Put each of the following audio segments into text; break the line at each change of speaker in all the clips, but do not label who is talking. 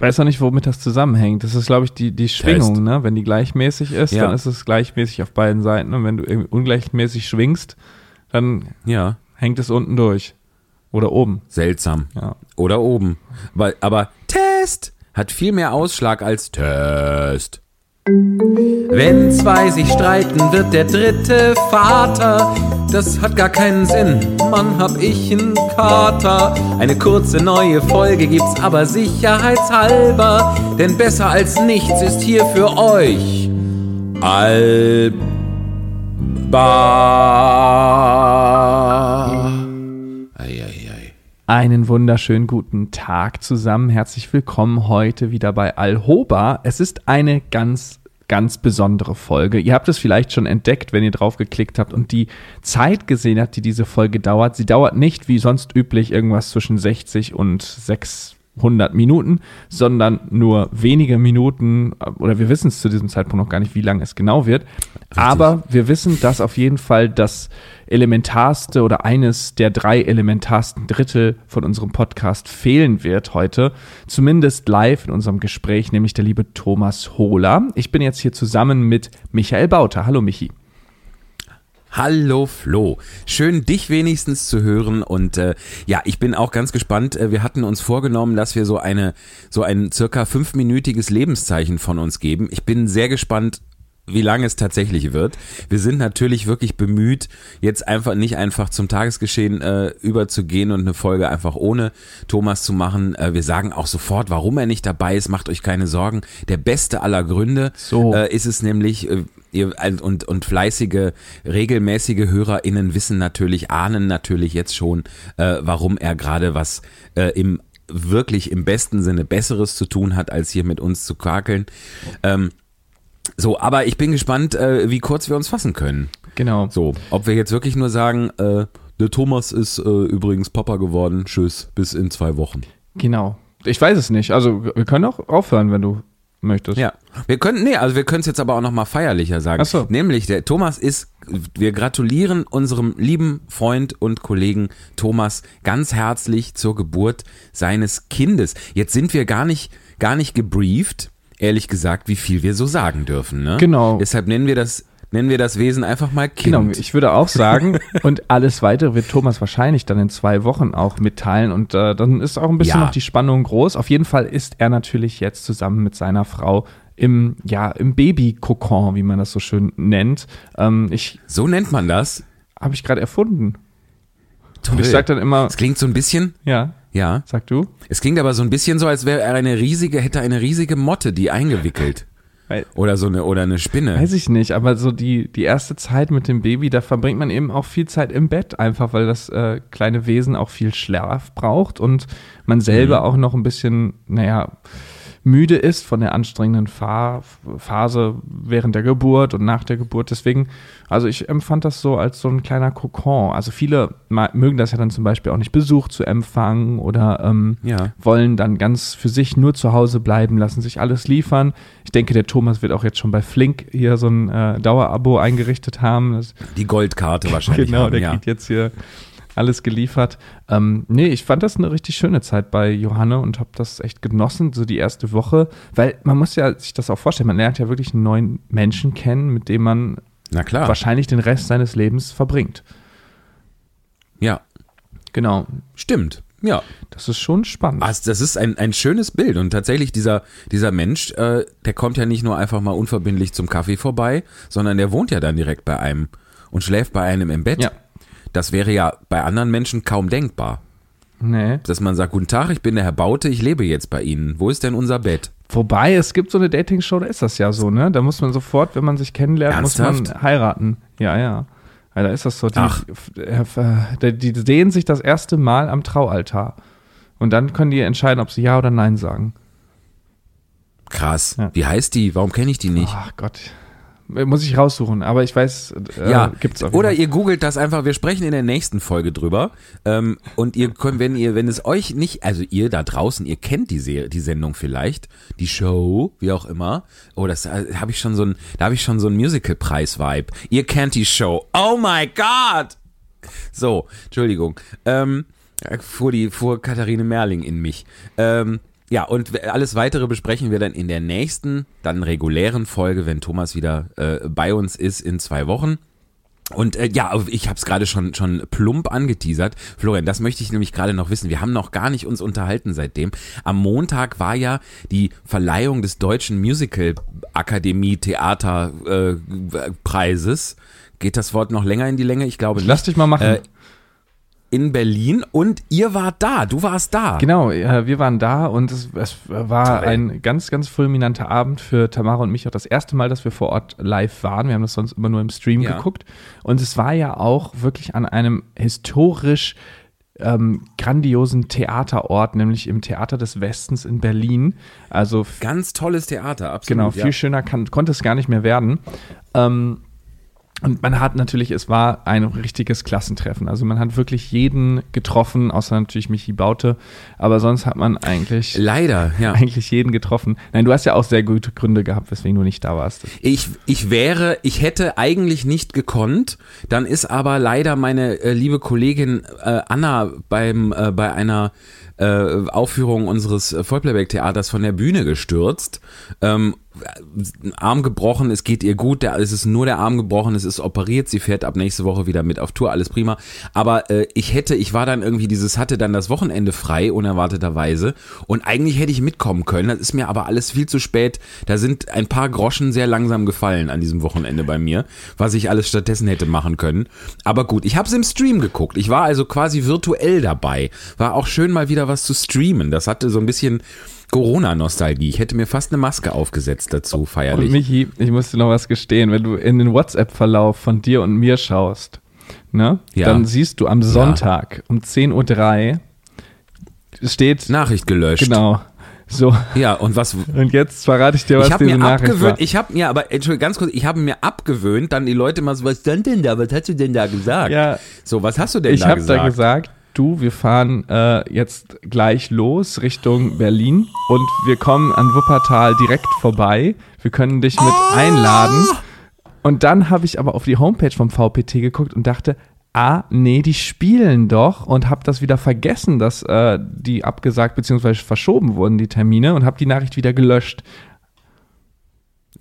Ich weiß auch nicht, womit das zusammenhängt. Das ist, glaube ich, die, die Schwingung, ne? Wenn die gleichmäßig ist,
Ja.
dann ist es gleichmäßig auf beiden Seiten. Und wenn du irgendwie ungleichmäßig schwingst, dann
Ja,
hängt es unten durch. Oder oben.
seltsam.
Ja.
Oder oben. Weil, aber Test hat viel mehr Ausschlag als Test. Wenn zwei sich streiten, wird der dritte Vater. Das hat gar keinen Sinn, Mann, hab ich einen Kater. Eine kurze neue Folge gibt's aber sicherheitshalber. Denn besser als nichts ist hier für euch. Alba. Eieiei.
Einen wunderschönen guten Tag zusammen. Herzlich willkommen heute wieder bei Alhoba. Es ist eine ganz, ganz besondere Folge. Ihr habt es vielleicht schon entdeckt, wenn ihr drauf geklickt habt und die Zeit gesehen habt, die diese Folge dauert. Sie dauert nicht wie sonst üblich irgendwas zwischen 60 und 600 Minuten, sondern nur wenige Minuten oder wir wissen es zu diesem Zeitpunkt noch gar nicht, wie lang es genau wird. Aber wir wissen, dass auf jeden Fall das elementarste oder eines der drei elementarsten Drittel von unserem Podcast fehlen wird heute. Zumindest live in unserem Gespräch, nämlich der liebe Thomas Hohler. Ich bin jetzt hier zusammen mit Michael Bauter. Hallo Michi.
Hallo Flo, schön dich wenigstens zu hören und äh, ja, ich bin auch ganz gespannt. Äh, Wir hatten uns vorgenommen, dass wir so eine so ein circa fünfminütiges Lebenszeichen von uns geben. Ich bin sehr gespannt, wie lange es tatsächlich wird. Wir sind natürlich wirklich bemüht, jetzt einfach nicht einfach zum Tagesgeschehen äh, überzugehen und eine Folge einfach ohne Thomas zu machen. Äh, wir sagen auch sofort, warum er nicht dabei ist. Macht euch keine Sorgen. Der beste aller Gründe
So.
äh, ist es nämlich. Äh, Ihr, und, und fleißige, regelmäßige HörerInnen wissen natürlich, ahnen natürlich jetzt schon, äh, warum er gerade was äh, im wirklich im besten Sinne Besseres zu tun hat, als hier mit uns zu quakeln. Ähm, so, aber ich bin gespannt, äh, wie kurz wir uns fassen können.
Genau.
So, ob wir jetzt wirklich nur sagen, äh, der Thomas ist äh, übrigens Papa geworden, tschüss, bis in zwei Wochen.
Genau. Ich weiß es nicht. Also wir können auch aufhören, wenn du möchtest.
Ja, wir können, nee, also wir können es jetzt aber auch nochmal feierlicher sagen.
Ach so.
Nämlich, der Thomas ist, wir gratulieren unserem lieben Freund und Kollegen Thomas ganz herzlich zur Geburt seines Kindes. Jetzt sind wir gar nicht, gar nicht gebrieft, ehrlich gesagt, wie viel wir so sagen dürfen, ne?
Genau.
Deshalb nennen wir das, nennen wir das Wesen einfach mal Kind.
Genau, ich würde auch sagen, und alles weitere wird Thomas wahrscheinlich dann in zwei Wochen auch mitteilen und äh, dann ist auch ein bisschen
Ja.
noch die Spannung groß. Auf jeden Fall ist er natürlich jetzt zusammen mit seiner Frau im, ja, im Babykokon, wie man das so schön nennt. Ähm, ich
So nennt man das.
habe ich gerade erfunden.
Toll.
Und ich sag dann immer,
es klingt so ein bisschen,
ja,
ja.
sag du?
Es klingt aber so ein bisschen so, als wäre er eine riesige, hätte eine riesige Motte, die eingewickelt. Oder so eine, oder eine Spinne.
Weiß ich nicht, aber so die, die erste Zeit mit dem Baby, da verbringt man eben auch viel Zeit im Bett, einfach weil das äh, kleine Wesen auch viel Schlaf braucht und man selber auch noch ein bisschen, naja, müde ist von der anstrengenden Fa Phase während der Geburt und nach der Geburt. Deswegen, also ich empfand das so als so ein kleiner Kokon. Also viele mögen das ja dann zum Beispiel auch nicht Besuch zu empfangen oder ähm,
Ja.
wollen dann ganz für sich nur zu Hause bleiben, lassen sich alles liefern. Ich denke, der Thomas wird auch jetzt schon bei Flink hier so ein äh, Dauerabo eingerichtet haben. Das,
Die Goldkarte wahrscheinlich.
genau,
haben,
der
ja.
kriegt jetzt hier alles geliefert. Ähm, nee, ich fand das eine richtig schöne Zeit bei Johanne und habe das echt genossen, so die erste Woche. Weil man muss ja sich das auch vorstellen, man lernt ja wirklich einen neuen Menschen kennen, mit dem man wahrscheinlich den Rest seines Lebens verbringt.
Ja,
Genau,
stimmt. Ja,
das ist schon spannend.
also das ist ein, ein schönes Bild und tatsächlich dieser, dieser Mensch, äh, der kommt ja nicht nur einfach mal unverbindlich zum Kaffee vorbei, sondern der wohnt ja dann direkt bei einem und schläft bei einem im Bett.
Ja.
Das wäre ja bei anderen Menschen kaum denkbar,
Nee.
dass man sagt, guten Tag, ich bin der Herr Baute, ich lebe jetzt bei Ihnen. Wo ist denn unser Bett?
Wobei, es gibt so eine Dating-Show, da ist das ja so, ne? Da muss man sofort, wenn man sich kennenlernt, muss man
Ernsthaft?
heiraten. Ja, ja. Ja, da ist das so. Die,
Ach.
äh, die, die sehen sich das erste Mal am Traualtar. Und dann können die entscheiden, ob sie Ja oder Nein sagen.
Krass.
Ja.
Wie heißt die? Warum kenne ich die nicht?
Ach Gott. Muss ich raussuchen, aber ich weiß, äh,
ja,
gibt's jeden
oder ihr googelt das einfach. Wir sprechen in der nächsten Folge drüber. Ähm, und ihr könnt, wenn ihr, wenn es euch nicht, also ihr da draußen, ihr kennt die Serie, die Sendung vielleicht, die Show, wie auch immer. Oh, das äh, habe ich schon so ein, da habe ich schon so ein Musical-Preis-Vibe. Ihr kennt die Show. Oh my God! So, Entschuldigung. Ähm, fuhr die, fuhr Katharine Merling in mich. Ähm, ja, und alles weitere besprechen wir dann in der nächsten, dann regulären Folge, wenn Thomas wieder äh, bei uns ist in zwei Wochen. Und äh, ja, ich habe es gerade schon schon plump angeteasert. Florian, das möchte ich nämlich gerade noch wissen. Wir haben noch gar nicht uns unterhalten seitdem. Am Montag war ja die Verleihung des Deutschen Musical Akademie Theater äh, Preises. Geht das Wort noch länger in die Länge? Ich glaube nicht.
Lass dich mal machen.
Äh, in Berlin und ihr wart da, du warst da.
Genau, äh, wir waren da und es, es war Toll. ein ganz, ganz fulminanter Abend für Tamara und mich auch das erste Mal, dass wir vor Ort live waren. Wir haben das sonst immer nur im Stream ja. geguckt und es war ja auch wirklich an einem historisch ähm, grandiosen Theaterort, nämlich im Theater des Westens in Berlin. Also
ganz tolles Theater,
absolut. Genau, viel ja. schöner kann, konnte es gar nicht mehr werden. Ähm, und man hat natürlich, es war ein richtiges Klassentreffen. Also man hat wirklich jeden getroffen, außer natürlich Michi Baute. Aber sonst hat man eigentlich.
Leider, ja.
Eigentlich jeden getroffen. Nein, du hast ja auch sehr gute Gründe gehabt, weswegen du nicht da warst.
Ich, ich wäre, ich hätte eigentlich nicht gekonnt. Dann ist aber leider meine äh, liebe Kollegin äh, Anna beim, äh, bei einer äh, Aufführung unseres Vollplayback-Theaters von der Bühne gestürzt. Ähm, Arm gebrochen, es geht ihr gut, der, es ist nur der Arm gebrochen, es ist operiert, sie fährt ab nächste Woche wieder mit auf Tour, alles prima. Aber äh, ich hätte, ich war dann irgendwie dieses, hatte dann das Wochenende frei, unerwarteterweise. Und eigentlich hätte ich mitkommen können. Das ist mir aber alles viel zu spät. Da sind ein paar Groschen sehr langsam gefallen an diesem Wochenende bei mir, was ich alles stattdessen hätte machen können. Aber gut, ich habe es im Stream geguckt. Ich war also quasi virtuell dabei. War auch schön mal wieder was zu streamen. Das hatte so ein bisschen Corona-Nostalgie. Ich hätte mir fast eine Maske aufgesetzt dazu, feierlich.
Und Michi, ich muss dir noch was gestehen. Wenn du in den WhatsApp-Verlauf von dir und mir schaust, ne, ja. dann siehst du am Sonntag ja. um 10.03 Uhr steht.
Nachricht gelöscht.
Genau. So.
Ja, und was.
Und jetzt verrate ich dir, was
ich
diese
mir
Nachricht
abgewöhnt,
war.
Ich habe mir, aber, Entschuldigung, ganz kurz, ich habe mir abgewöhnt, dann die Leute mal so, was stand denn da? Was hast du denn da gesagt?
Ja.
So, was hast du denn
ich
da gesagt?
Ich habe da gesagt, du, wir fahren äh, jetzt gleich los Richtung Berlin und wir kommen an Wuppertal direkt vorbei. Wir können dich mit oh! einladen. Und dann habe ich aber auf die Homepage vom VPT geguckt und dachte, ah, nee, die spielen doch und habe das wieder vergessen, dass äh, die abgesagt bzw. verschoben wurden, die Termine, und habe die Nachricht wieder gelöscht.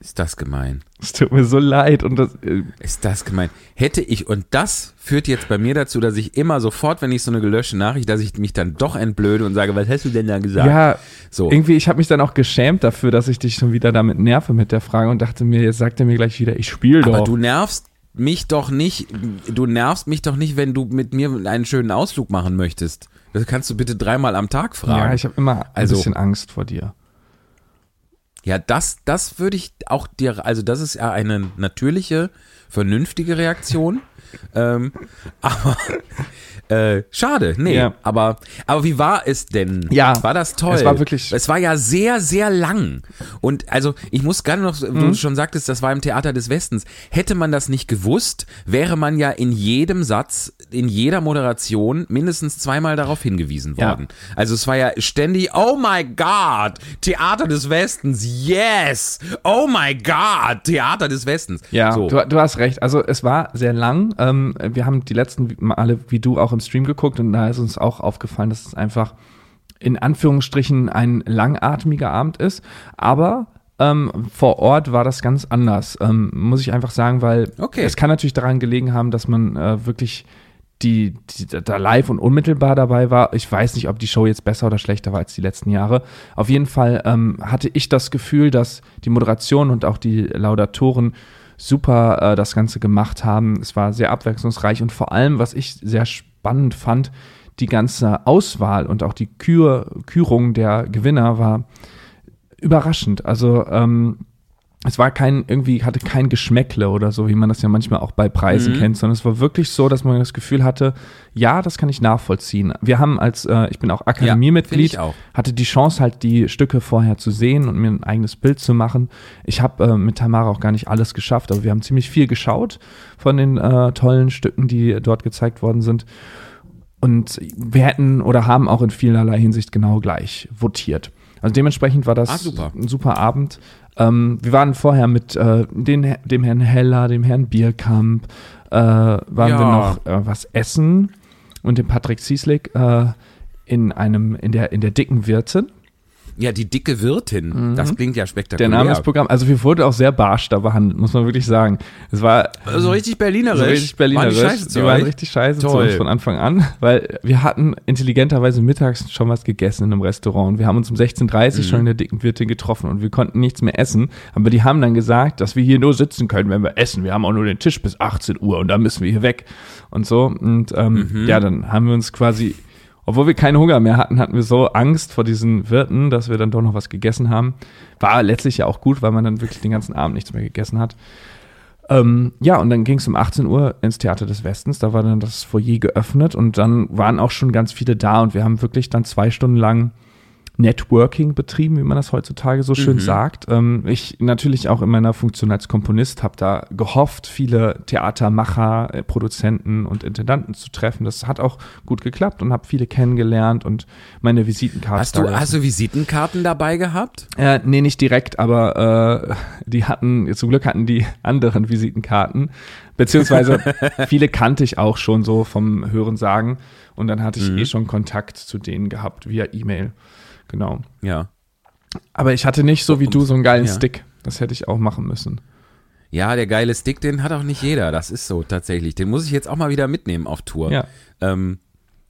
Ist das gemein?
Es tut mir so leid und das
äh ist das gemein. Hätte ich und das führt jetzt bei mir dazu, dass ich immer sofort, wenn ich so eine gelöschte Nachricht, dass ich mich dann doch entblöde und sage, was hast du denn da gesagt?
Ja, so. Irgendwie, ich habe mich dann auch geschämt dafür, dass ich dich schon wieder damit nerve mit der Frage und dachte mir, jetzt sagt er mir gleich wieder, ich spiele doch.
Aber du nervst mich doch nicht, du nervst mich doch nicht, wenn du mit mir einen schönen Ausflug machen möchtest. Das kannst du bitte dreimal am Tag fragen.
Ja, ich habe immer ein also, bisschen Angst vor dir.
Ja, das, das würde ich auch dir, also das ist ja eine natürliche, vernünftige Reaktion. ähm, aber äh, schade, nee. Ja. Aber, aber wie war es denn?
Ja.
War das toll?
Es war wirklich.
Es war ja sehr, sehr lang. Und also, ich muss gerne noch, mhm. du schon sagtest, das war im Theater des Westens. Hätte man das nicht gewusst, wäre man ja in jedem Satz, in jeder Moderation mindestens zweimal darauf hingewiesen worden. Ja. Also es war ja ständig, oh my God, Theater des Westens, yes! Oh my God, Theater des Westens.
Ja, so. du, du hast recht. Also es war sehr lang. Ähm, wir haben die letzten Male, wie du auch im Stream geguckt und da ist uns auch aufgefallen, dass es einfach in Anführungsstrichen ein langatmiger Abend ist. Aber ähm, vor Ort war das ganz anders, ähm, muss ich einfach sagen, weil okay. es kann natürlich daran gelegen haben, dass man äh, wirklich die, die, da live und unmittelbar dabei war. Ich weiß nicht, ob die Show jetzt besser oder schlechter war als die letzten Jahre. Auf jeden Fall ähm, hatte ich das Gefühl, dass die Moderation und auch die Laudatoren super äh, das Ganze gemacht haben. Es war sehr abwechslungsreich und vor allem, was ich sehr spannend fand, die ganze Auswahl und auch die Kür Kürung der Gewinner war überraschend. Also ähm, es war kein, irgendwie hatte kein Geschmäckle oder so, wie man das ja manchmal auch bei Preisen mhm. kennt, sondern es war wirklich so, dass man das Gefühl hatte, ja, das kann ich nachvollziehen. Wir haben als, äh, ich bin auch Akademiemitglied, ja, hatte die Chance halt die Stücke vorher zu sehen und mir ein eigenes Bild zu machen. Ich habe äh, mit Tamara auch gar nicht alles geschafft, aber wir haben ziemlich viel geschaut von den äh, tollen Stücken, die dort gezeigt worden sind. Und wir hätten oder haben auch in vielerlei Hinsicht genau gleich votiert. Also dementsprechend war das
ah, super.
ein super Abend. Ähm, wir waren vorher mit äh, den, dem Herrn Heller, dem Herrn Bierkamp, äh, waren ja. wir noch äh, was essen und dem Patrick Zieslik äh, in einem, in der, in der dicken Wirtin.
Ja, die dicke Wirtin. Das klingt ja spektakulär.
Der Name des Programms, also wir wurden auch sehr barsch da behandelt, muss man wirklich sagen. Es war
so richtig berlinerisch.
so richtig berlinerisch.
Waren die scheiße zu
die waren richtig scheiße zu uns von Anfang an, weil wir hatten intelligenterweise mittags schon was gegessen in einem Restaurant. Wir haben uns um 16.30 Uhr
Mhm.
schon in der dicken Wirtin getroffen und wir konnten nichts mehr essen. Aber die haben dann gesagt, dass wir hier nur sitzen können, wenn wir essen. Wir haben auch nur den Tisch bis 18 Uhr und dann müssen wir hier weg und so. Und ähm,
Mhm.
ja, dann haben wir uns quasi obwohl wir keinen Hunger mehr hatten, hatten wir so Angst vor diesen Wirten, dass wir dann doch noch was gegessen haben. War letztlich ja auch gut, weil man dann wirklich den ganzen Abend nichts mehr gegessen hat. Ähm, ja, und dann ging es um 18 Uhr ins Theater des Westens. Da war dann das Foyer geöffnet und dann waren auch schon ganz viele da und wir haben wirklich dann zwei Stunden lang Networking betrieben, wie man das heutzutage so schön sagt. Ähm, ich natürlich auch in meiner Funktion als Komponist habe da gehofft, viele Theatermacher, äh, Produzenten und Intendanten zu treffen. Das hat auch gut geklappt und habe viele kennengelernt und meine Visitenkarte.
Hast du, hast du Visitenkarten dabei gehabt?
Äh, nee, nicht direkt, aber äh, die hatten, zum Glück hatten die anderen Visitenkarten, beziehungsweise viele kannte ich auch schon so vom Hören sagen und dann hatte ich eh schon Kontakt zu denen gehabt via E-Mail. Genau.
Ja.
Aber ich hatte nicht so wie du so einen geilen
Ja.
Stick. Das hätte ich auch machen müssen.
Ja, der geile Stick, den hat auch nicht jeder. Das ist so tatsächlich. Den muss ich jetzt auch mal wieder mitnehmen auf Tour.
Ja.
Ähm,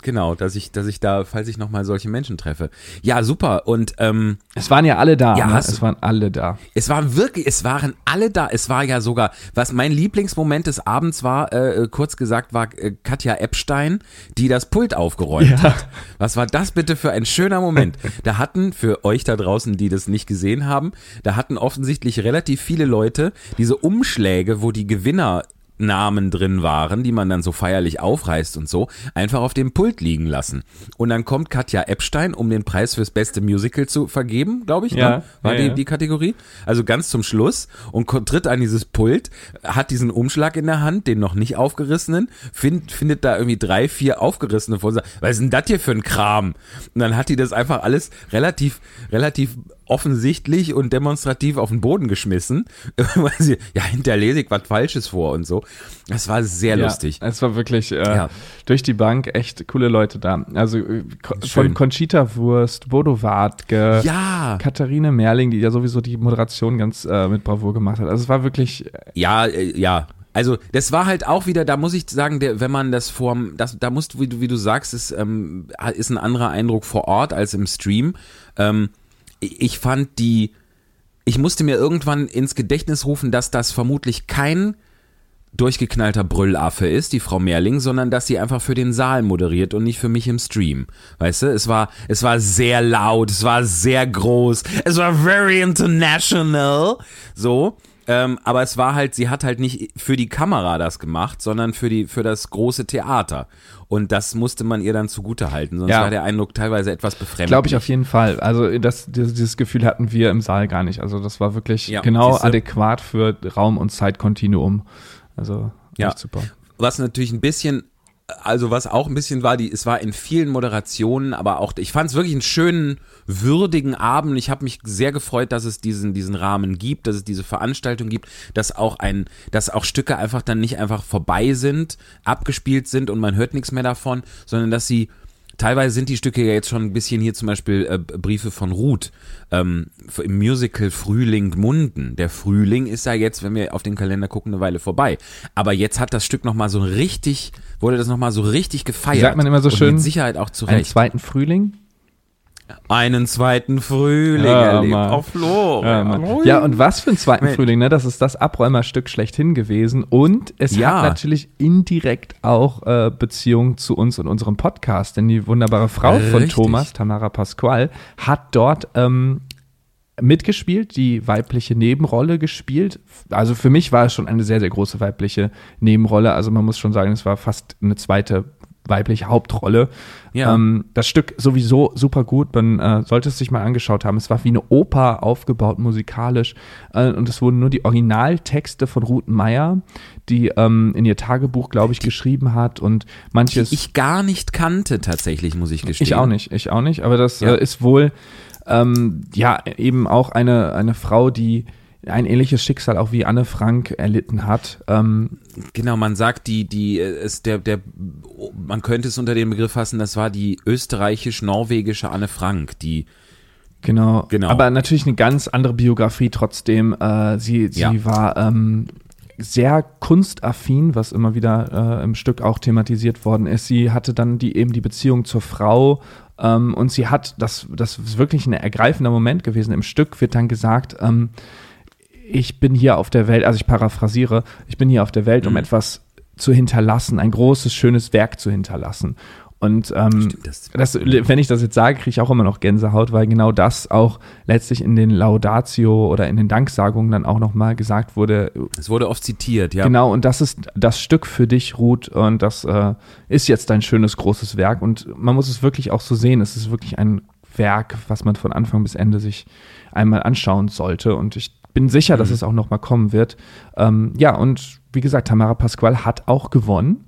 genau, dass ich, dass ich da, falls ich nochmal solche Menschen treffe. Ja, super. Und ähm,
Es waren ja alle da.
Ja,
ne? Es waren alle da.
es waren wirklich, es waren alle da. Es war ja sogar, was mein Lieblingsmoment des Abends war, äh, kurz gesagt, war äh, Katja Epstein, die das Pult aufgeräumt
Ja.
hat. Was war das bitte für ein schöner Moment? Da hatten, für euch da draußen, die das nicht gesehen haben, da hatten offensichtlich relativ viele Leute diese Umschläge, wo die Gewinner Namen drin waren, die man dann so feierlich aufreißt und so, einfach auf dem Pult liegen lassen. Und dann kommt Katja Epstein, um den Preis fürs beste Musical zu vergeben, glaube ich,
Ja,
ne? war
ja,
die,
ja.
die Kategorie. Also ganz zum Schluss und tritt an dieses Pult, hat diesen Umschlag in der Hand, den noch nicht aufgerissenen, find, findet da irgendwie drei, vier aufgerissene vor sagt, was ist denn das hier für ein Kram? Und dann hat die das einfach alles relativ, relativ offensichtlich und demonstrativ auf den Boden geschmissen, weil sie, ja, hinterlese ich was Falsches vor und so. Das war sehr lustig.
Ja, es war wirklich äh,
Ja.
durch die Bank echt coole Leute da. Also äh, Ko- von
Schön.
Conchita Wurst, Bodo Wartke,
Ja,
Katharine Merling, die ja sowieso die Moderation ganz äh, mit Bravour gemacht hat. Also es war wirklich, äh,
Ja, äh, ja. Also das war halt auch wieder, da muss ich sagen, der, wenn man das vorm, das, da musst wie du, wie du sagst, ist, ähm, ist ein anderer Eindruck vor Ort als im Stream. Ähm, ich fand die, ich musste mir irgendwann ins Gedächtnis rufen, dass das vermutlich kein durchgeknallter Brüllaffe ist, die Frau Merling, sondern dass sie einfach für den Saal moderiert und nicht für mich im Stream. Weißt du, es war, es war sehr laut, es war sehr groß, es war very international, so. Ähm, aber es war halt, sie hat halt nicht für die Kamera das gemacht, sondern für die, für das große Theater. Und das musste man ihr dann zugute halten, sonst
Ja.
war der Eindruck teilweise etwas befremdlich.
glaube ich auf jeden Fall. Also das, dieses, Gefühl hatten wir im Saal gar nicht. Also das war wirklich
Ja,
genau
siehste.
adäquat für Raum- und Zeitkontinuum. Also
Ja.
super.
was natürlich ein bisschen, also was auch ein bisschen war, die, es war in vielen Moderationen, aber auch, ich fand es wirklich einen schönen, würdigen Abend. Ich habe mich sehr gefreut, dass es diesen, diesen Rahmen gibt, dass es diese Veranstaltung gibt, dass auch ein, dass auch Stücke einfach dann nicht einfach vorbei sind, abgespielt sind und man hört nichts mehr davon, sondern dass sie Teilweise sind die Stücke ja jetzt schon ein bisschen hier zum Beispiel äh, Briefe von Ruth ähm, im Musical Frühling Munden. Der Frühling ist ja jetzt, wenn wir auf den Kalender gucken, eine Weile vorbei. Aber jetzt hat das Stück nochmal so richtig, wurde das nochmal so richtig gefeiert.
Wie sagt man immer so schön?
Mit Sicherheit auch zu
Einen zweiten Frühling?
Einen zweiten Frühling
Ja,
erlebt
Mann.
auf Flo.
Ja, ja, und was für ein zweiten
Mensch.
Frühling, ne? Das ist das Abräumerstück schlechthin gewesen. Und es
Ja.
hat natürlich indirekt auch äh, Beziehung zu uns und unserem Podcast, denn die wunderbare Frau von
Richtig.
Thomas, Tamara Pasqual, hat dort ähm, mitgespielt, die weibliche Nebenrolle gespielt. Also für mich war es schon eine sehr, sehr große weibliche Nebenrolle. Also man muss schon sagen, es war fast eine zweite weibliche Hauptrolle.
Ja.
Ähm, das Stück sowieso super gut. Man äh, sollte es sich mal angeschaut haben. Es war wie eine Oper aufgebaut, musikalisch. Äh, und es wurden nur die Originaltexte von Ruth Meyer, die ähm, in ihr Tagebuch, glaube ich, geschrieben hat. Und manches.
Die ich gar nicht kannte tatsächlich, muss ich gestehen.
Ich auch nicht, ich auch nicht. Aber das
Ja.
äh, ist wohl ähm, ja eben auch eine, eine Frau, die ein ähnliches Schicksal auch wie Anne Frank erlitten hat. Ähm,
Genau, man sagt, die, die, äh, ist der, der, man könnte es unter den Begriff fassen, das war die österreichisch-norwegische Anne Frank, die
Genau.
Genau.
Aber natürlich eine ganz andere Biografie trotzdem. Äh, sie sie
Ja.
war ähm, sehr kunstaffin, was immer wieder äh, im Stück auch thematisiert worden ist. Sie hatte dann die eben die Beziehung zur Frau ähm, und sie hat, das, das ist wirklich ein ergreifender Moment gewesen. Im Stück wird dann gesagt, ähm, ich bin hier auf der Welt, also ich paraphrasiere, ich bin hier auf der Welt, um etwas zu hinterlassen, ein großes, schönes Werk zu hinterlassen. Und ähm,
Stimmt, das-
das, wenn ich das jetzt sage, kriege ich auch immer noch Gänsehaut, weil genau das auch letztlich in den Laudatio oder in den Danksagungen dann auch nochmal gesagt wurde.
Es wurde oft zitiert, ja.
Genau, und das ist das Stück für dich, Ruth, und das äh, ist jetzt dein schönes, großes Werk. Und man muss es wirklich auch so sehen. Es ist wirklich ein Werk, was man von Anfang bis Ende sich einmal anschauen sollte. Und ich bin sicher, dass es auch nochmal kommen wird. Ähm, ja, und wie gesagt, Tamara Pasquale hat auch gewonnen.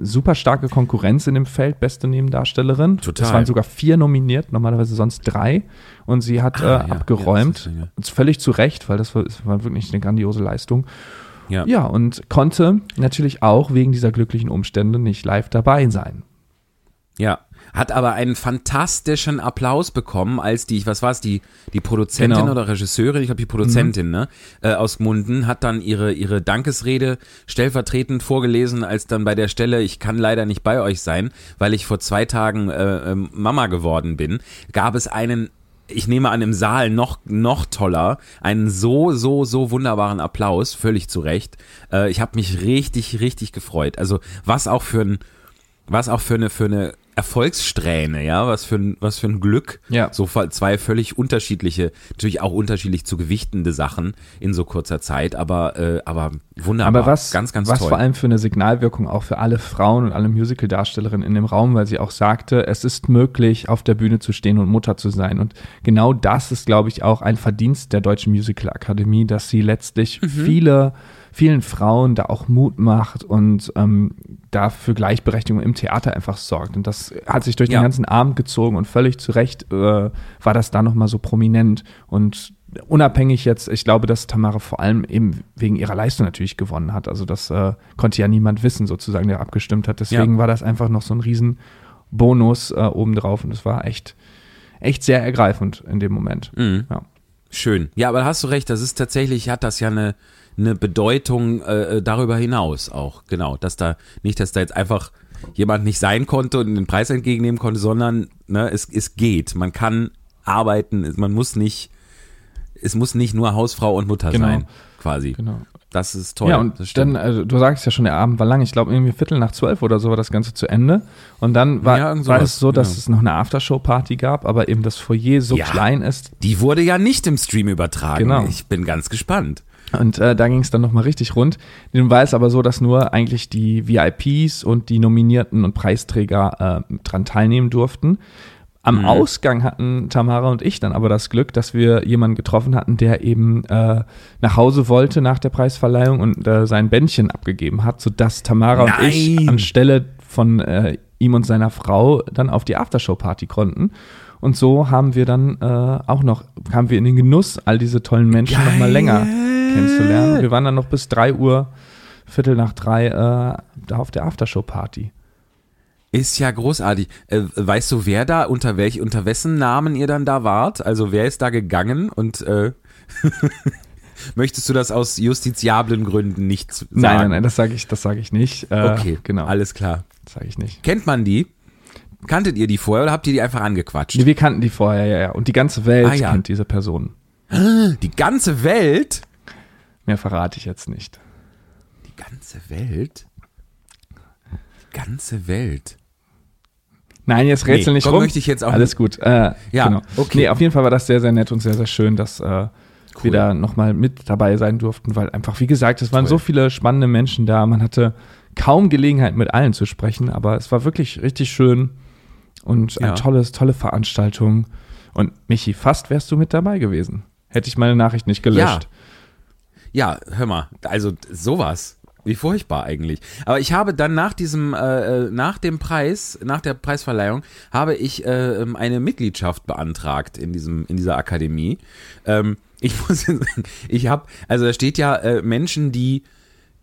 Super starke Konkurrenz in dem Feld, beste Nebendarstellerin.
Total.
Es waren sogar vier nominiert, normalerweise sonst drei. Und sie hat
Ah,
äh,
ja,
abgeräumt.
das ja-
Und völlig zu Recht, weil das war, es war wirklich eine grandiose Leistung.
Ja.
Ja, und konnte natürlich auch wegen dieser glücklichen Umstände nicht live dabei sein.
Ja. Hat aber einen fantastischen Applaus bekommen, als die, was war es, die, die Produzentin
Genau.
oder Regisseurin, ich glaube die Produzentin, ne, äh, aus Munden, hat dann ihre, ihre Dankesrede stellvertretend vorgelesen, als dann bei der Stelle, ich kann leider nicht bei euch sein, weil ich vor zwei Tagen äh, ähm, Mama geworden bin, gab es einen ich nehme an, im Saal noch, noch toller, einen so, so, so wunderbaren Applaus, völlig zu Recht. Äh, ich habe mich richtig, richtig gefreut. Also was auch für ein, was auch für eine, für eine Erfolgssträhne, ja, was für ein, was für ein Glück.
Ja.
So zwei völlig unterschiedliche, natürlich auch unterschiedlich zu gewichtende Sachen in so kurzer Zeit, aber, äh, aber wunderbar.
Aber was,
ganz, ganz
was
toll.
vor allem für eine Signalwirkung auch für alle Frauen und alle Musical-Darstellerinnen in dem Raum, weil sie auch sagte, es ist möglich, auf der Bühne zu stehen und Mutter zu sein. Und genau das ist, glaube ich, auch ein Verdienst der Deutschen Musical Akademie, dass sie letztlich
Mhm.
viele, vielen Frauen da auch Mut macht und ähm, da für Gleichberechtigung im Theater einfach sorgt. Und das hat sich durch
Ja.
den ganzen Abend gezogen und völlig zu Recht äh, war das da nochmal so prominent. Und unabhängig jetzt, ich glaube, dass Tamara vor allem eben wegen ihrer Leistung natürlich gewonnen hat. Also das äh, konnte ja niemand wissen, sozusagen, der abgestimmt hat. Deswegen
Ja.
war das einfach noch so ein riesen Bonus äh, obendrauf und es war echt, echt sehr ergreifend in dem Moment.
Mhm.
Ja.
Schön. Ja, aber da hast du recht, das ist tatsächlich, hat das ja eine, eine Bedeutung äh, darüber hinaus auch. Genau, dass da nicht, dass da jetzt einfach jemand nicht sein konnte und den Preis entgegennehmen konnte, sondern ne, es, es geht. Man kann arbeiten, man muss nicht, es muss nicht nur Hausfrau und Mutter
Genau.
sein, quasi.
Genau.
Das ist toll.
ja, und dann, also, du sagst ja schon, der Abend war lang. Ich glaube, irgendwie Viertel nach zwölf oder so war das Ganze zu Ende. Und dann war,
Ja,
war es so, dass
genau.
es noch eine Aftershow-Party gab, aber eben das Foyer so
Ja.
klein ist,
Die wurde ja nicht im Stream übertragen.
Genau.
Ich bin ganz gespannt.
Und äh, da ging es dann nochmal richtig rund. Nun war es aber so, dass nur eigentlich die VIPs und die Nominierten und Preisträger äh, dran teilnehmen durften. Am Ausgang hatten Tamara und ich dann aber das Glück, dass wir jemanden getroffen hatten, der eben äh, nach Hause wollte nach der Preisverleihung und äh, sein Bändchen abgegeben hat, sodass Tamara und ich
Nein!
anstelle von äh, ihm und seiner Frau dann auf die Aftershow-Party konnten. Und so haben wir dann äh, auch noch, kamen wir in den Genuss, all diese tollen Menschen noch mal länger kennenzulernen. Wir waren dann noch bis 3 Uhr, Viertel nach drei, äh, da auf der Aftershow-Party.
Ist ja großartig. Äh, weißt du, wer da, unter welch, unter wessen Namen ihr dann da wart? Also wer ist da gegangen und äh, möchtest du das aus justiziablen Gründen nicht sagen?
Nein, nein, nein, das sage ich, das sage ich nicht. Äh,
Okay,
genau,
alles klar.
das sage ich nicht.
Kennt man die? Kanntet ihr die vorher oder habt ihr die einfach angequatscht?
Nee, wir kannten die vorher, ja, ja. Und die ganze Welt
Ah, ja.
kennt diese Person.
Die ganze Welt?
Mehr verrate ich jetzt nicht.
Die ganze Welt? Die ganze Welt.
Nein, jetzt rätsel
Nee,
nicht rum.
möchte ich jetzt auch
Alles gut. Äh,
Ja,
genau.
okay.
Nee, auf jeden Fall war das sehr, sehr nett und sehr, sehr schön, dass äh, wir da nochmal mit dabei sein durften, weil einfach, wie gesagt, es waren
Toll.
so viele spannende Menschen da. Man hatte kaum Gelegenheit, mit allen zu sprechen, aber es war wirklich richtig schön und
Ja.
eine tolles, tolle Veranstaltung. Und Michi, fast wärst du mit dabei gewesen. Hätte ich meine Nachricht nicht gelöscht.
Ja, hör mal, also sowas. Wie furchtbar eigentlich. Aber ich habe dann nach diesem, äh, äh, nach dem Preis, nach der Preisverleihung, habe ich äh, ähm, eine Mitgliedschaft beantragt in diesem, in dieser Akademie. Ähm, ich muss sagen, ich habe, also da steht ja äh, Menschen, die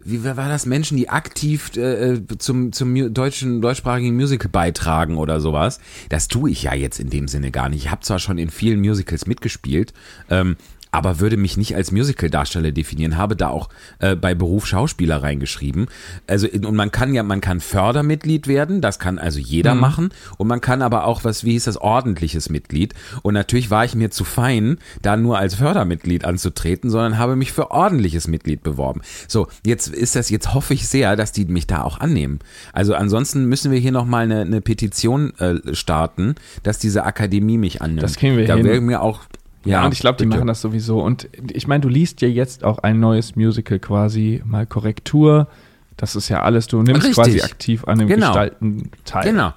wie war das, Menschen, die aktiv äh, zum, zum deutschen, deutschsprachigen Musical beitragen oder sowas. Das tue ich ja jetzt in dem Sinne gar nicht. Ich habe zwar schon in vielen Musicals mitgespielt, ähm, aber würde mich nicht als Musical-Darsteller definieren, habe da auch äh, bei Beruf Schauspieler reingeschrieben. Also und man kann ja, man kann Fördermitglied werden, das kann also jeder mhm. machen und man kann aber auch was, wie hieß das, ordentliches Mitglied. Und natürlich war ich mir zu fein, da nur als Fördermitglied anzutreten, sondern habe mich für ordentliches Mitglied beworben. So, jetzt ist das, jetzt hoffe ich sehr, dass die mich da auch annehmen. Also ansonsten müssen wir hier nochmal eine, eine Petition äh, starten, dass diese Akademie mich annimmt.
Das kriegen wir
da
hin.
Da wäre mir auch
ja, und ich glaube, die machen das sowieso. Und ich meine, du liest ja jetzt auch ein neues Musical quasi, mal Korrektur. Das ist ja alles, du nimmst Richtig. quasi aktiv an dem genau. Gestalten teil.
Genau.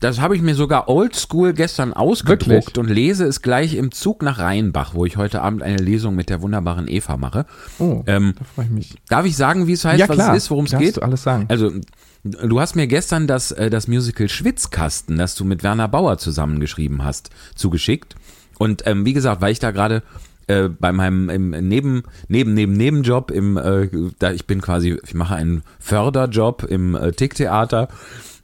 Das habe ich mir sogar oldschool gestern ausgedruckt Wirklich? und lese es gleich im Zug nach Rheinbach, wo ich heute Abend eine Lesung mit der wunderbaren Eva mache.
Oh, ähm, da freue ich mich.
Darf ich sagen, wie es heißt,
ja,
was es ist, worum es geht?
Du alles sagen.
Also, du hast mir gestern das, äh, das Musical Schwitzkasten, das du mit Werner Bauer zusammengeschrieben hast, zugeschickt. Und ähm, wie gesagt, weil ich da gerade äh, bei meinem im Neben neben neben Nebenjob im äh, da ich bin quasi ich mache einen Förderjob im äh, Ticktheater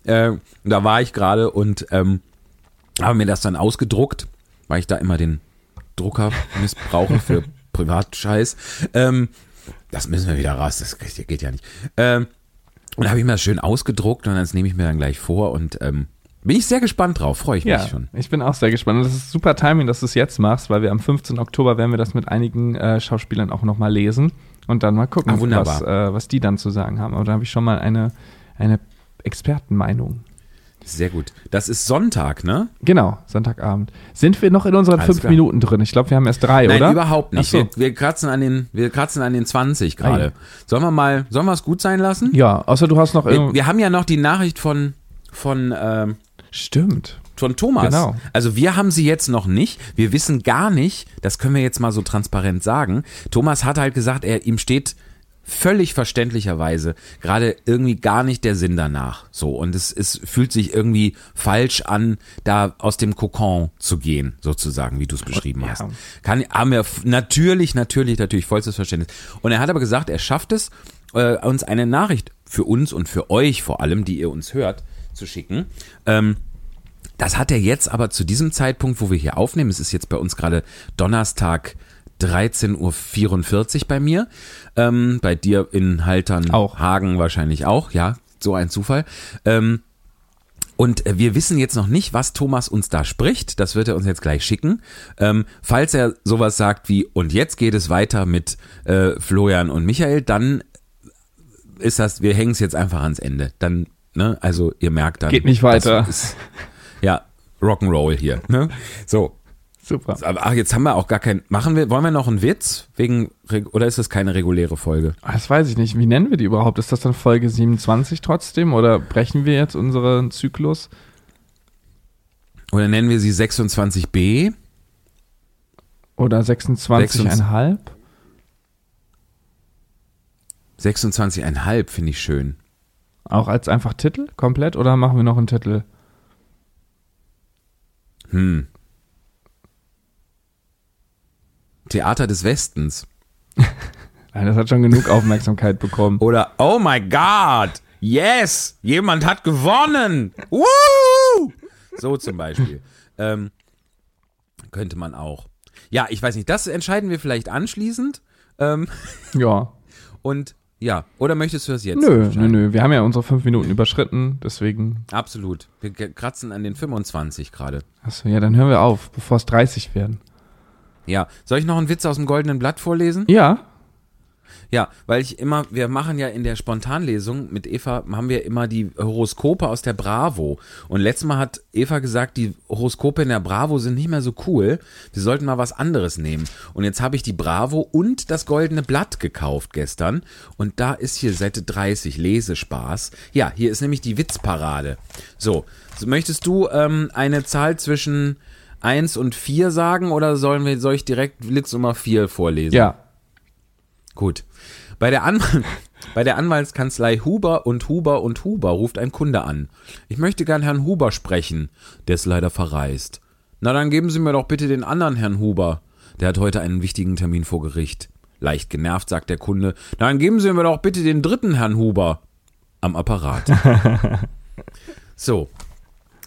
äh, da war ich gerade und ähm, habe mir das dann ausgedruckt weil ich da immer den Drucker missbrauche für Privatscheiß. Ähm, das müssen wir wieder raus das geht ja nicht. Ähm, und habe ich mir das schön ausgedruckt und das nehme ich mir dann gleich vor und ähm, bin ich sehr gespannt drauf, freue ich
ja,
mich schon.
Ich bin auch sehr gespannt. Und das ist super Timing, dass du es jetzt machst, weil wir am 15. Oktober werden wir das mit einigen äh, Schauspielern auch nochmal lesen und dann mal gucken,
ah,
was, äh, was die dann zu sagen haben. Aber da habe ich schon mal eine, eine Expertenmeinung.
Sehr gut. Das ist Sonntag, ne?
Genau, Sonntagabend. Sind wir noch in unseren Alles fünf klar. Minuten drin? Ich glaube, wir haben erst drei,
Nein,
oder?
Nein, überhaupt nicht. So. Wir, wir, kratzen an den, wir kratzen an den 20 gerade. Sollen wir mal, sollen wir es gut sein lassen?
Ja, außer du hast noch
wir, wir haben ja noch die Nachricht von, von ähm,
Stimmt.
Von Thomas. Genau. Also wir haben sie jetzt noch nicht. Wir wissen gar nicht, das können wir jetzt mal so transparent sagen. Thomas hat halt gesagt, er ihm steht völlig verständlicherweise gerade irgendwie gar nicht der Sinn danach. So und es, es fühlt sich irgendwie falsch an, da aus dem Kokon zu gehen, sozusagen, wie du es beschrieben hast. Kann haben wir natürlich, natürlich, natürlich vollstes Verständnis. Und er hat aber gesagt, er schafft es, äh, uns eine Nachricht für uns und für euch vor allem, die ihr uns hört, zu schicken. Ähm, das hat er jetzt aber zu diesem Zeitpunkt, wo wir hier aufnehmen, es ist jetzt bei uns gerade Donnerstag 13.44 Uhr bei mir, ähm, bei dir in Haltern
auch.
Hagen wahrscheinlich auch, ja, so ein Zufall. Ähm, und wir wissen jetzt noch nicht, was Thomas uns da spricht. Das wird er uns jetzt gleich schicken. Ähm, falls er sowas sagt wie, und jetzt geht es weiter mit äh, Florian und Michael, dann ist das, wir hängen es jetzt einfach ans Ende. Dann Ne? Also ihr merkt dann.
Geht nicht weiter.
Ist, ja, Rock'n'Roll hier. Ne? So.
Super.
Ach, jetzt haben wir auch gar kein. Machen wir, wollen wir noch einen Witz? Wegen, oder ist das keine reguläre Folge?
Das weiß ich nicht. Wie nennen wir die überhaupt? Ist das dann Folge 27 trotzdem? Oder brechen wir jetzt unseren Zyklus?
Oder nennen wir sie 26b?
Oder 26,5?
26,5 finde ich schön.
Auch als einfach Titel komplett oder machen wir noch einen Titel?
Hm. Theater des Westens.
Nein, das hat schon genug Aufmerksamkeit bekommen.
Oder Oh my God, yes, jemand hat gewonnen. Woo! So zum Beispiel. ähm, könnte man auch. Ja, ich weiß nicht, das entscheiden wir vielleicht anschließend. Ähm,
ja.
Und ja, oder möchtest du das jetzt?
Nö, nö, nö. Wir haben ja unsere fünf Minuten überschritten, deswegen.
Absolut. Wir kratzen an den 25 gerade.
Achso, ja, dann hören wir auf, bevor es 30 werden.
Ja. Soll ich noch einen Witz aus dem goldenen Blatt vorlesen?
Ja.
Ja, weil ich immer, wir machen ja in der Spontanlesung mit Eva, haben wir immer die Horoskope aus der Bravo. Und letztes Mal hat Eva gesagt, die Horoskope in der Bravo sind nicht mehr so cool. Wir sollten mal was anderes nehmen. Und jetzt habe ich die Bravo und das Goldene Blatt gekauft gestern. Und da ist hier Seite 30, Lesespaß. Ja, hier ist nämlich die Witzparade. So, möchtest du ähm, eine Zahl zwischen 1 und 4 sagen oder sollen wir, soll ich direkt Witz Nummer 4 vorlesen?
Ja.
Gut. Bei der, An bei der Anwaltskanzlei Huber und Huber und Huber ruft ein Kunde an. Ich möchte gern Herrn Huber sprechen. Der ist leider verreist. Na, dann geben Sie mir doch bitte den anderen Herrn Huber. Der hat heute einen wichtigen Termin vor Gericht. Leicht genervt sagt der Kunde, dann geben Sie mir doch bitte den dritten Herrn Huber am Apparat. so,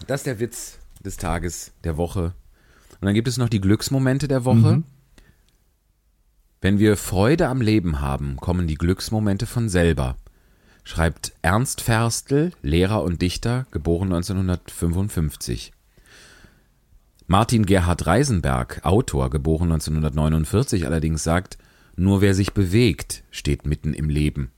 das ist der Witz des Tages, der Woche. Und dann gibt es noch die Glücksmomente der Woche. Mhm. Wenn wir Freude am Leben haben, kommen die Glücksmomente von selber, schreibt Ernst Ferstl, Lehrer und Dichter, geboren 1955. Martin Gerhard Reisenberg, Autor, geboren 1949, allerdings sagt, nur wer sich bewegt, steht mitten im Leben.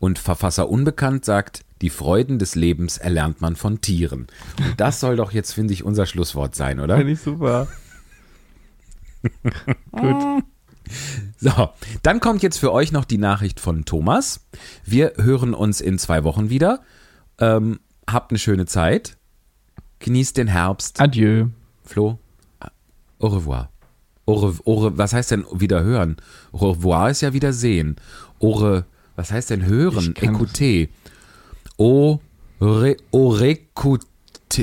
Und Verfasser Unbekannt sagt, die Freuden des Lebens erlernt man von Tieren. Und das soll doch jetzt, finde ich, unser Schlusswort sein, oder?
Finde ich super.
Gut. So, dann kommt jetzt für euch noch die Nachricht von Thomas. Wir hören uns in zwei Wochen wieder. Ähm, habt eine schöne Zeit. Genießt den Herbst.
Adieu.
Flo, au revoir. Au revoir. was heißt denn wieder hören? Au revoir ist ja wieder sehen. Au. Was heißt denn hören? Écouter. Ore, orekute.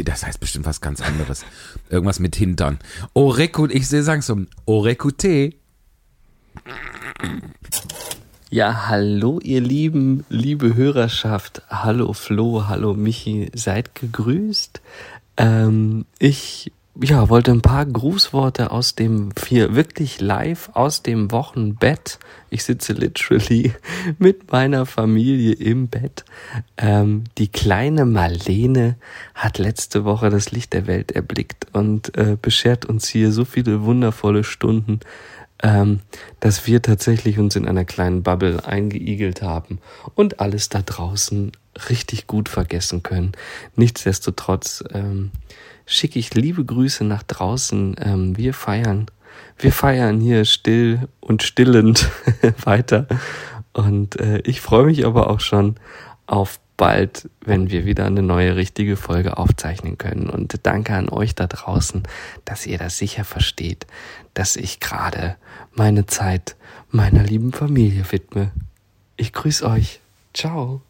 Das heißt bestimmt was ganz anderes. Irgendwas mit Hintern. Orekute. Ich sehe sagen so. Orekute.
Ja, hallo ihr Lieben, liebe Hörerschaft. Hallo Flo, hallo Michi, seid gegrüßt. Ähm, ich ja, wollte ein paar Grußworte aus dem vier wirklich live aus dem Wochenbett. Ich sitze literally mit meiner Familie im Bett. Ähm, die kleine Marlene hat letzte Woche das Licht der Welt erblickt und äh, beschert uns hier so viele wundervolle Stunden, ähm, dass wir tatsächlich uns in einer kleinen Bubble eingeigelt haben und alles da draußen richtig gut vergessen können. Nichtsdestotrotz ähm, schicke ich liebe Grüße nach draußen. Ähm, wir feiern. Wir feiern hier still und stillend weiter. Und äh, ich freue mich aber auch schon auf bald, wenn wir wieder eine neue richtige Folge aufzeichnen können. Und danke an euch da draußen, dass ihr das sicher versteht, dass ich gerade meine Zeit meiner lieben Familie widme. Ich grüße euch. Ciao.